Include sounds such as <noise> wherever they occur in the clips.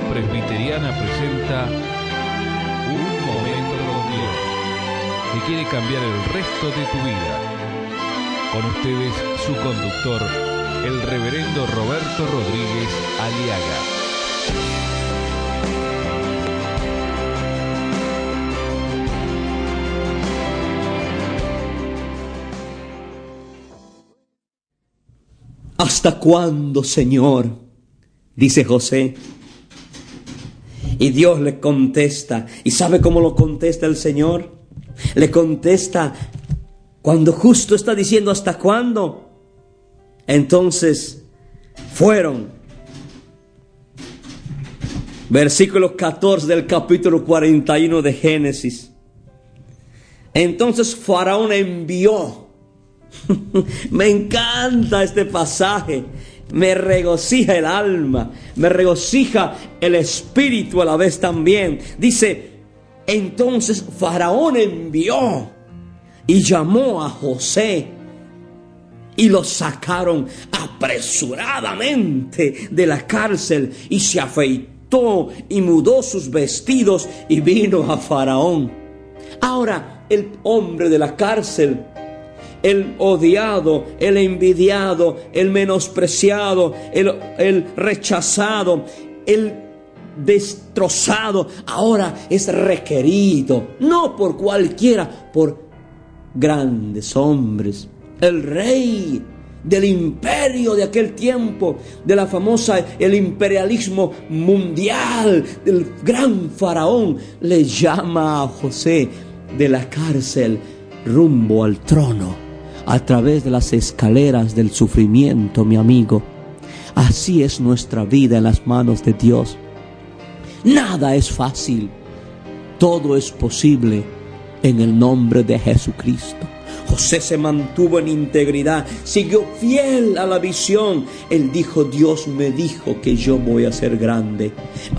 Presbiteriana presenta Un Momento con Dios, que quiere cambiar el resto de tu vida. Con ustedes, su conductor, el reverendo Roberto Rodríguez Aliaga. ¿Hasta cuándo, Señor? Dice José. Y Dios le contesta. ¿Y sabe cómo lo contesta el Señor? Le contesta cuando justo está diciendo hasta cuándo. Entonces fueron. Versículo 14 del capítulo 41 de Génesis. Entonces Faraón envió. <laughs> Me encanta este pasaje me regocija el alma, me regocija el espíritu a la vez también. Dice, entonces Faraón envió y llamó a José y lo sacaron apresuradamente de la cárcel y se afeitó y mudó sus vestidos y vino a Faraón. Ahora el hombre de la cárcel el odiado, el envidiado, el menospreciado, el, rechazado, el destrozado, ahora es requerido, no por cualquiera, por grandes hombres. El rey del imperio de aquel tiempo, de la famosa, el imperialismo mundial, del gran faraón, le llama a José de la cárcel rumbo al trono a través de las escaleras del sufrimiento, mi amigo. Así es nuestra vida en las manos de Dios. Nada es fácil, todo es posible en el nombre de Jesucristo. José se mantuvo en integridad, siguió fiel a la visión. Él dijo, Dios me dijo que yo voy a ser grande.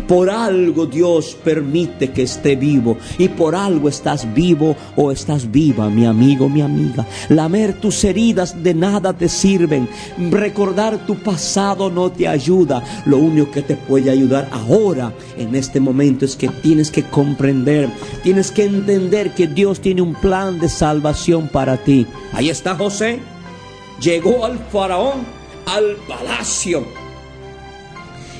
Por algo Dios permite que esté vivo y por algo estás vivo o estás viva, mi amigo, mi amiga. Lamer tus heridas de nada te sirven. Recordar tu pasado no te ayuda. Lo único que te puede ayudar ahora, en este momento, es que tienes que comprender, tienes que entender que Dios tiene un plan de salvación para ti. Ahí está José. Llegó al faraón, al palacio.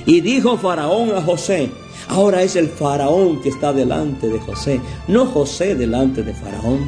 Y dijo faraón a José, ahora es el faraón que está delante de José, no José delante de faraón.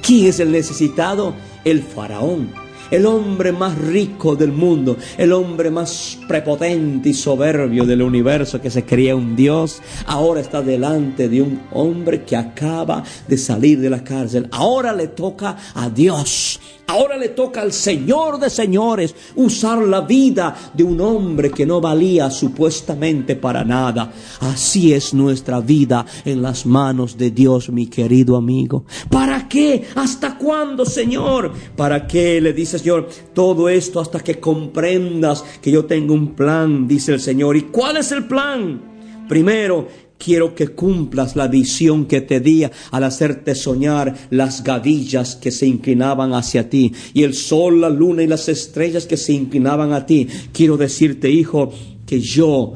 ¿Quién es el necesitado? El faraón el hombre más rico del mundo, el hombre más prepotente y soberbio del universo que se creía un Dios, ahora está delante de un hombre que acaba de salir de la cárcel. Ahora le toca a Dios Ahora le toca al Señor de señores usar la vida de un hombre que no valía supuestamente para nada. Así es nuestra vida en las manos de Dios, mi querido amigo. ¿Para qué? ¿Hasta cuándo, Señor? ¿Para qué? Le dice Señor, todo esto hasta que comprendas que yo tengo un plan, dice el Señor. ¿Y cuál es el plan? Primero, quiero que cumplas la visión que te di al hacerte soñar las gavillas que se inclinaban hacia ti y el sol, la luna y las estrellas que se inclinaban a ti. Quiero decirte, hijo, que yo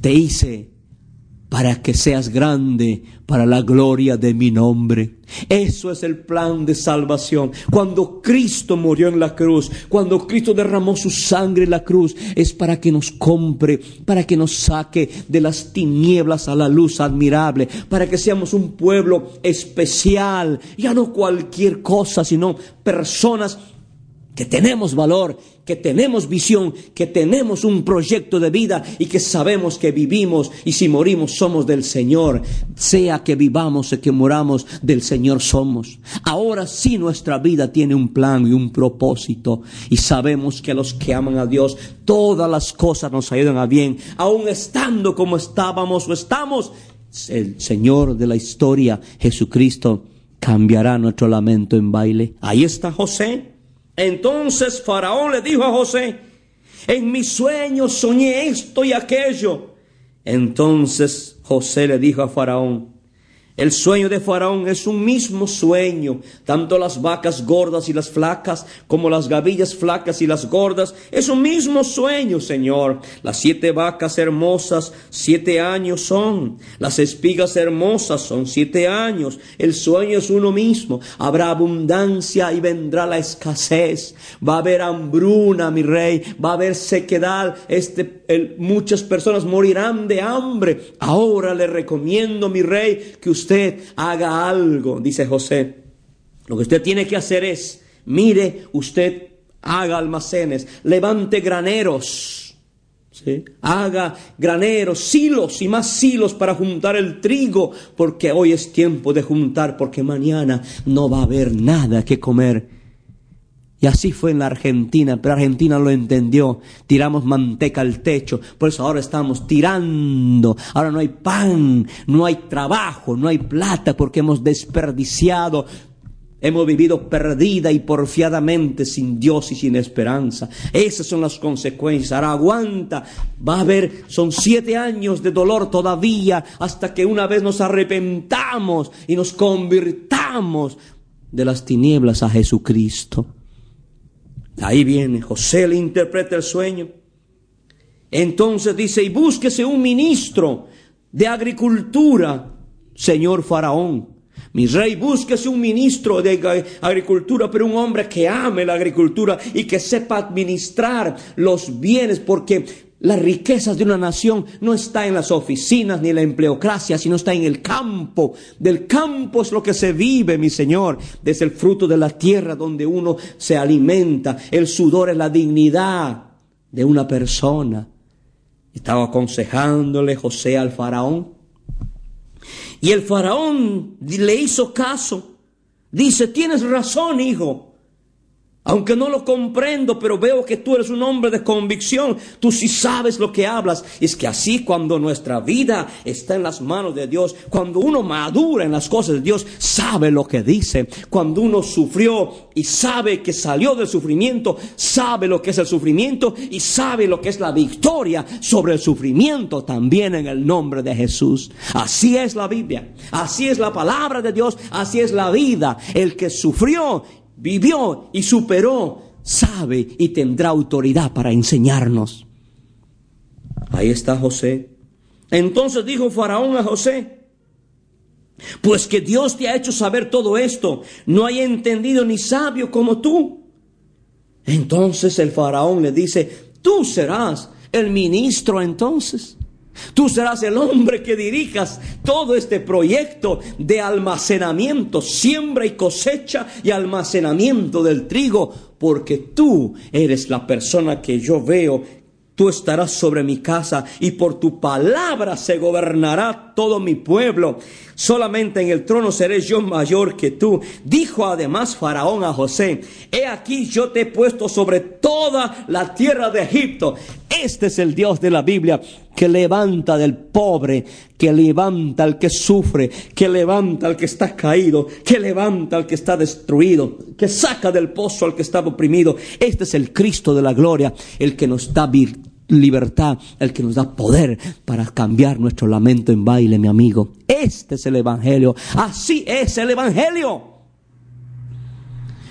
te hice para que seas grande para la gloria de mi nombre. Eso es el plan de salvación. Cuando Cristo murió en la cruz, cuando Cristo derramó su sangre en la cruz, es para que nos compre, para que nos saque de las tinieblas a la luz admirable, para que seamos un pueblo especial, ya no cualquier cosa, sino personas que tenemos valor, que tenemos visión, que tenemos un proyecto de vida y que sabemos que vivimos y si morimos somos del Señor. Sea que vivamos o que moramos, del Señor somos. Ahora sí nuestra vida tiene un plan y un propósito y sabemos que los que aman a Dios todas las cosas nos ayudan a bien, aun estando como estábamos o estamos. El Señor de la historia, Jesucristo, cambiará nuestro lamento en baile. Ahí está José entonces Faraón le dijo a José, en mis sueños soñé esto y aquello. Entonces José le dijo a Faraón, El sueño de Faraón es un mismo sueño. Tanto las vacas gordas y las flacas como las gavillas flacas y las gordas es un mismo sueño, Señor. Las siete vacas hermosas, siete años son. Las espigas hermosas son siete años. El sueño es uno mismo. Habrá abundancia y vendrá la escasez. Va a haber hambruna, mi rey. Va a haber sequedad. Este, muchas personas morirán de hambre. Ahora le recomiendo, mi rey, que usted haga algo, dice José. Lo que usted tiene que hacer es, mire, usted haga almacenes, levante graneros, haga graneros, silos y más silos para juntar el trigo, porque hoy es tiempo de juntar, porque mañana no va a haber nada que comer. Y así fue en la Argentina, pero Argentina lo entendió. Tiramos manteca al techo, por eso ahora estamos tirando. Ahora no hay pan, no hay trabajo, no hay plata, porque hemos desperdiciado. Hemos vivido perdida y porfiadamente sin Dios y sin esperanza. Esas son las consecuencias. Ahora aguanta. Va a haber, son siete años de dolor todavía hasta que una vez nos arrepentamos y nos convirtamos de las tinieblas a Jesucristo. Ahí viene, José le interpreta el sueño. Entonces dice, y búsquese un ministro de agricultura, señor faraón. Mi rey, búsquese un ministro de agricultura, pero un hombre que ame la agricultura y que sepa administrar los bienes, porque las riquezas de una nación no está en las oficinas ni en la empleocracia, sino está en el campo. Del campo es lo que se vive, mi Señor. Desde el fruto de la tierra donde uno se alimenta. El sudor es la dignidad de una persona. Estaba aconsejándole José al faraón. Y el faraón le hizo caso. Dice, tienes razón, hijo. Aunque no lo comprendo, pero veo que tú eres un hombre de convicción. Tú sí sabes lo que hablas. Es que así cuando nuestra vida está en las manos de Dios, cuando uno madura en las cosas de Dios, sabe lo que dice. Cuando uno sufrió y sabe que salió del sufrimiento, sabe lo que es el sufrimiento y sabe lo que es la victoria sobre el sufrimiento también en el nombre de Jesús. Así es la Biblia. Así es la palabra de Dios. Así es la vida. El que sufrió vivió y superó, sabe y tendrá autoridad para enseñarnos. Ahí está José. Entonces dijo Faraón a José, pues que Dios te ha hecho saber todo esto, no hay entendido ni sabio como tú. Entonces el faraón le dice, tú serás el ministro entonces. Tú serás el hombre que dirijas todo este proyecto de almacenamiento, siembra y cosecha y almacenamiento del trigo, porque tú eres la persona que yo veo Tú estarás sobre mi casa y por tu palabra se gobernará todo mi pueblo. Solamente en el trono seré yo mayor que tú. Dijo además Faraón a José, he aquí yo te he puesto sobre toda la tierra de Egipto. Este es el Dios de la Biblia que levanta del pobre, que levanta al que sufre, que levanta al que está caído, que levanta al que está destruido, que saca del pozo al que está oprimido. Este es el Cristo de la gloria, el que nos da libertad, el que nos da poder para cambiar nuestro lamento en baile, mi amigo. Este es el Evangelio. Así es el Evangelio.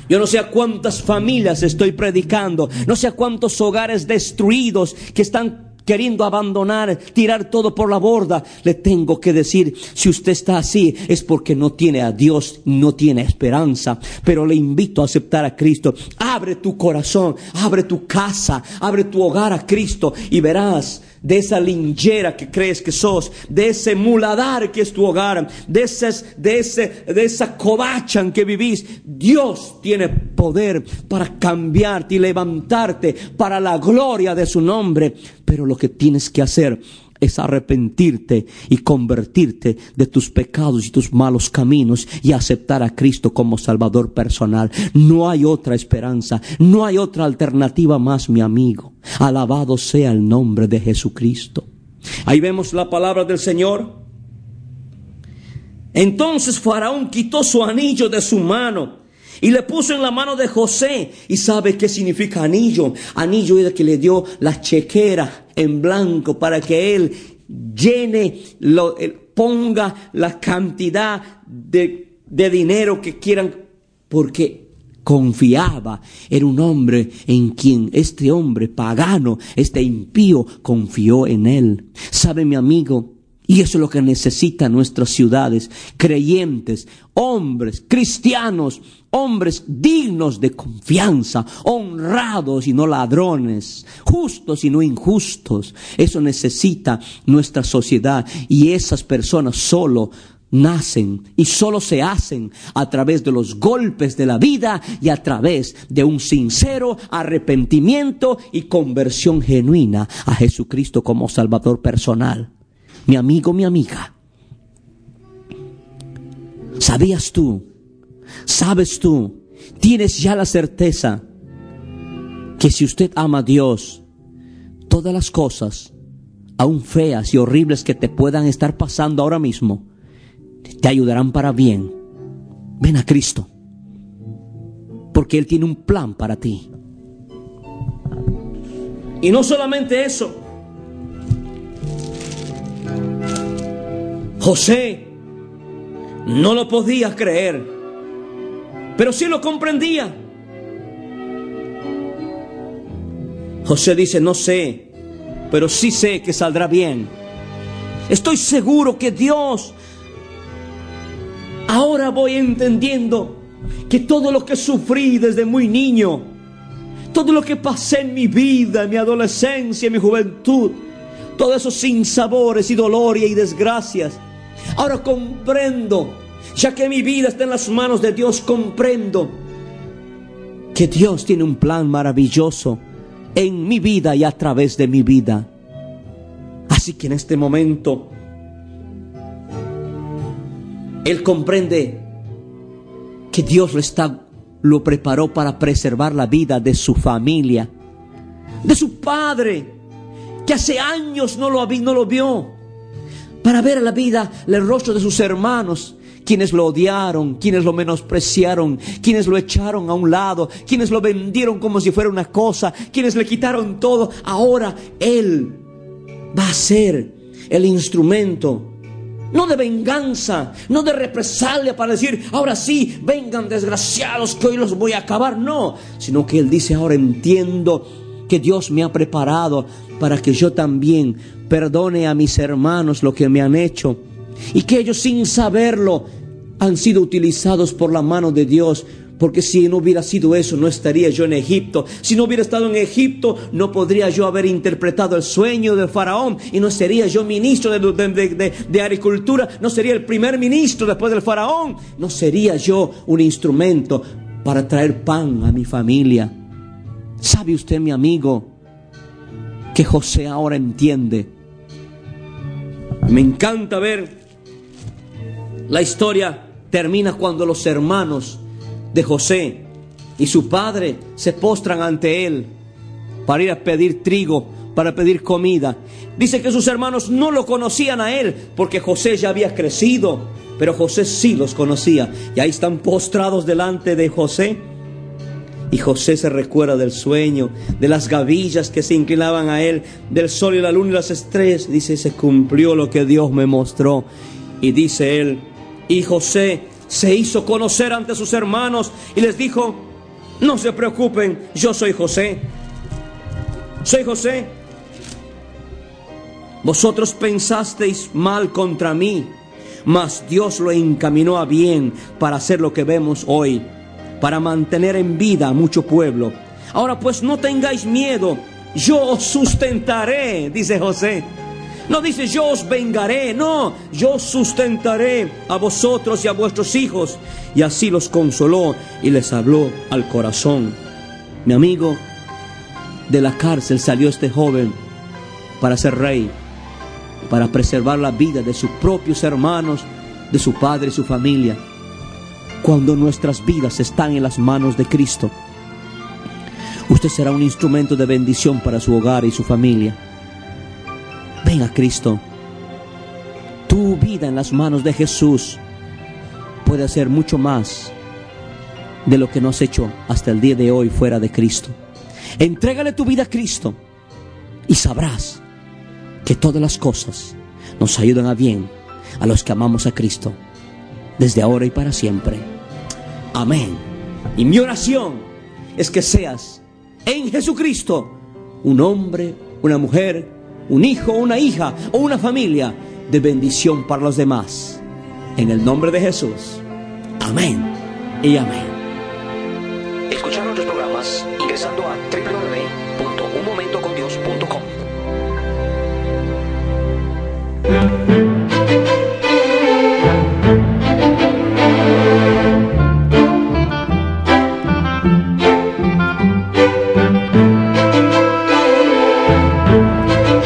Yo no sé a cuántas familias estoy predicando, no sé a cuántos hogares destruidos que están queriendo abandonar, tirar todo por la borda, le tengo que decir, si usted está así es porque no tiene a Dios, no tiene esperanza, pero le invito a aceptar a Cristo. Abre tu corazón, abre tu casa, abre tu hogar a Cristo y verás de esa linchera que crees que sos, de ese muladar que es tu hogar, de, de, ese, de esa covacha en que vivís. Dios tiene poder para cambiarte y levantarte para la gloria de su nombre. Pero lo que tienes que hacer es arrepentirte y convertirte de tus pecados y tus malos caminos y aceptar a Cristo como Salvador personal. No hay otra esperanza, no hay otra alternativa más, mi amigo. Alabado sea el nombre de Jesucristo. Ahí vemos la palabra del Señor. Entonces Faraón quitó su anillo de su mano y le puso en la mano de José. ¿Y sabe qué significa anillo? Anillo es el que le dio la chequera en blanco para que él llene, lo, ponga la cantidad de, de dinero que quieran, porque confiaba. Era un hombre en quien este hombre pagano, este impío, confió en él. ¿Sabe mi amigo? Y eso es lo que necesitan nuestras ciudades, creyentes, hombres, cristianos, hombres dignos de confianza, honrados y no ladrones, justos y no injustos. Eso necesita nuestra sociedad y esas personas solo nacen y solo se hacen a través de los golpes de la vida y a través de un sincero arrepentimiento y conversión genuina a Jesucristo como Salvador personal. Mi amigo, mi amiga, ¿sabías tú? ¿Sabes tú? Tienes ya la certeza que si usted ama a Dios, todas las cosas, aun feas y horribles que te puedan estar pasando ahora mismo, te ayudarán para bien. Ven a Cristo. Porque Él tiene un plan para ti. Y no solamente eso. José no lo podía creer, pero sí lo comprendía. José dice, no sé, pero sí sé que saldrá bien. Estoy seguro que Dios Ahora voy entendiendo que todo lo que sufrí desde muy niño, todo lo que pasé en mi vida, en mi adolescencia, en mi juventud, todos esos sinsabores y dolores y desgracias, ahora comprendo, ya que mi vida está en las manos de Dios, comprendo que Dios tiene un plan maravilloso en mi vida y a través de mi vida. Así que en este momento él comprende que Dios lo, está, lo preparó para preservar la vida de su familia, de su padre, que hace años no lo, no lo vio, para ver la vida el rostro de sus hermanos, quienes lo odiaron, quienes lo menospreciaron, quienes lo echaron a un lado, quienes lo vendieron como si fuera una cosa, quienes le quitaron todo. Ahora Él va a ser el instrumento no de venganza, no de represalia para decir, ahora sí, vengan desgraciados que hoy los voy a acabar. No, sino que Él dice, ahora entiendo que Dios me ha preparado para que yo también perdone a mis hermanos lo que me han hecho. Y que ellos sin saberlo han sido utilizados por la mano de Dios porque si no hubiera sido eso, no estaría yo en Egipto. Si no hubiera estado en Egipto, no podría yo haber interpretado el sueño del faraón. Y no sería yo ministro de, agricultura. No sería el primer ministro después del faraón. No sería yo un instrumento para traer pan a mi familia. ¿Sabe usted, mi amigo, que José ahora entiende? Me encanta ver la historia termina cuando los hermanos de José y su padre se postran ante él para ir a pedir trigo, para pedir comida. Dice que sus hermanos no lo conocían a él porque José ya había crecido, pero José sí los conocía. Y ahí están postrados delante de José. Y José se recuerda del sueño, de las gavillas que se inclinaban a él, del sol y la luna y las estrellas. Dice, se cumplió lo que Dios me mostró. Y dice él, y José se hizo conocer ante sus hermanos y les dijo, no se preocupen, yo soy José. Soy José. Vosotros pensasteis mal contra mí, mas Dios lo encaminó a bien para hacer lo que vemos hoy, para mantener en vida a mucho pueblo. Ahora pues no tengáis miedo, yo os sustentaré, dice José. No dice yo os vengaré, no, yo sustentaré a vosotros y a vuestros hijos. Y así los consoló y les habló al corazón. Mi amigo, de la cárcel salió este joven para ser rey, para preservar la vida de sus propios hermanos, de su padre y su familia. Cuando nuestras vidas están en las manos de Cristo, usted será un instrumento de bendición para su hogar y su familia. Ven a Cristo. Tu vida en las manos de Jesús puede hacer mucho más de lo que no has hecho hasta el día de hoy fuera de Cristo. Entrégale tu vida a Cristo y sabrás que todas las cosas nos ayudan a bien a los que amamos a Cristo, desde ahora y para siempre. Amén. Y mi oración es que seas en Jesucristo un hombre, una mujer, un hijo, una hija o una familia de bendición para los demás. En el nombre de Jesús. Amén y amén.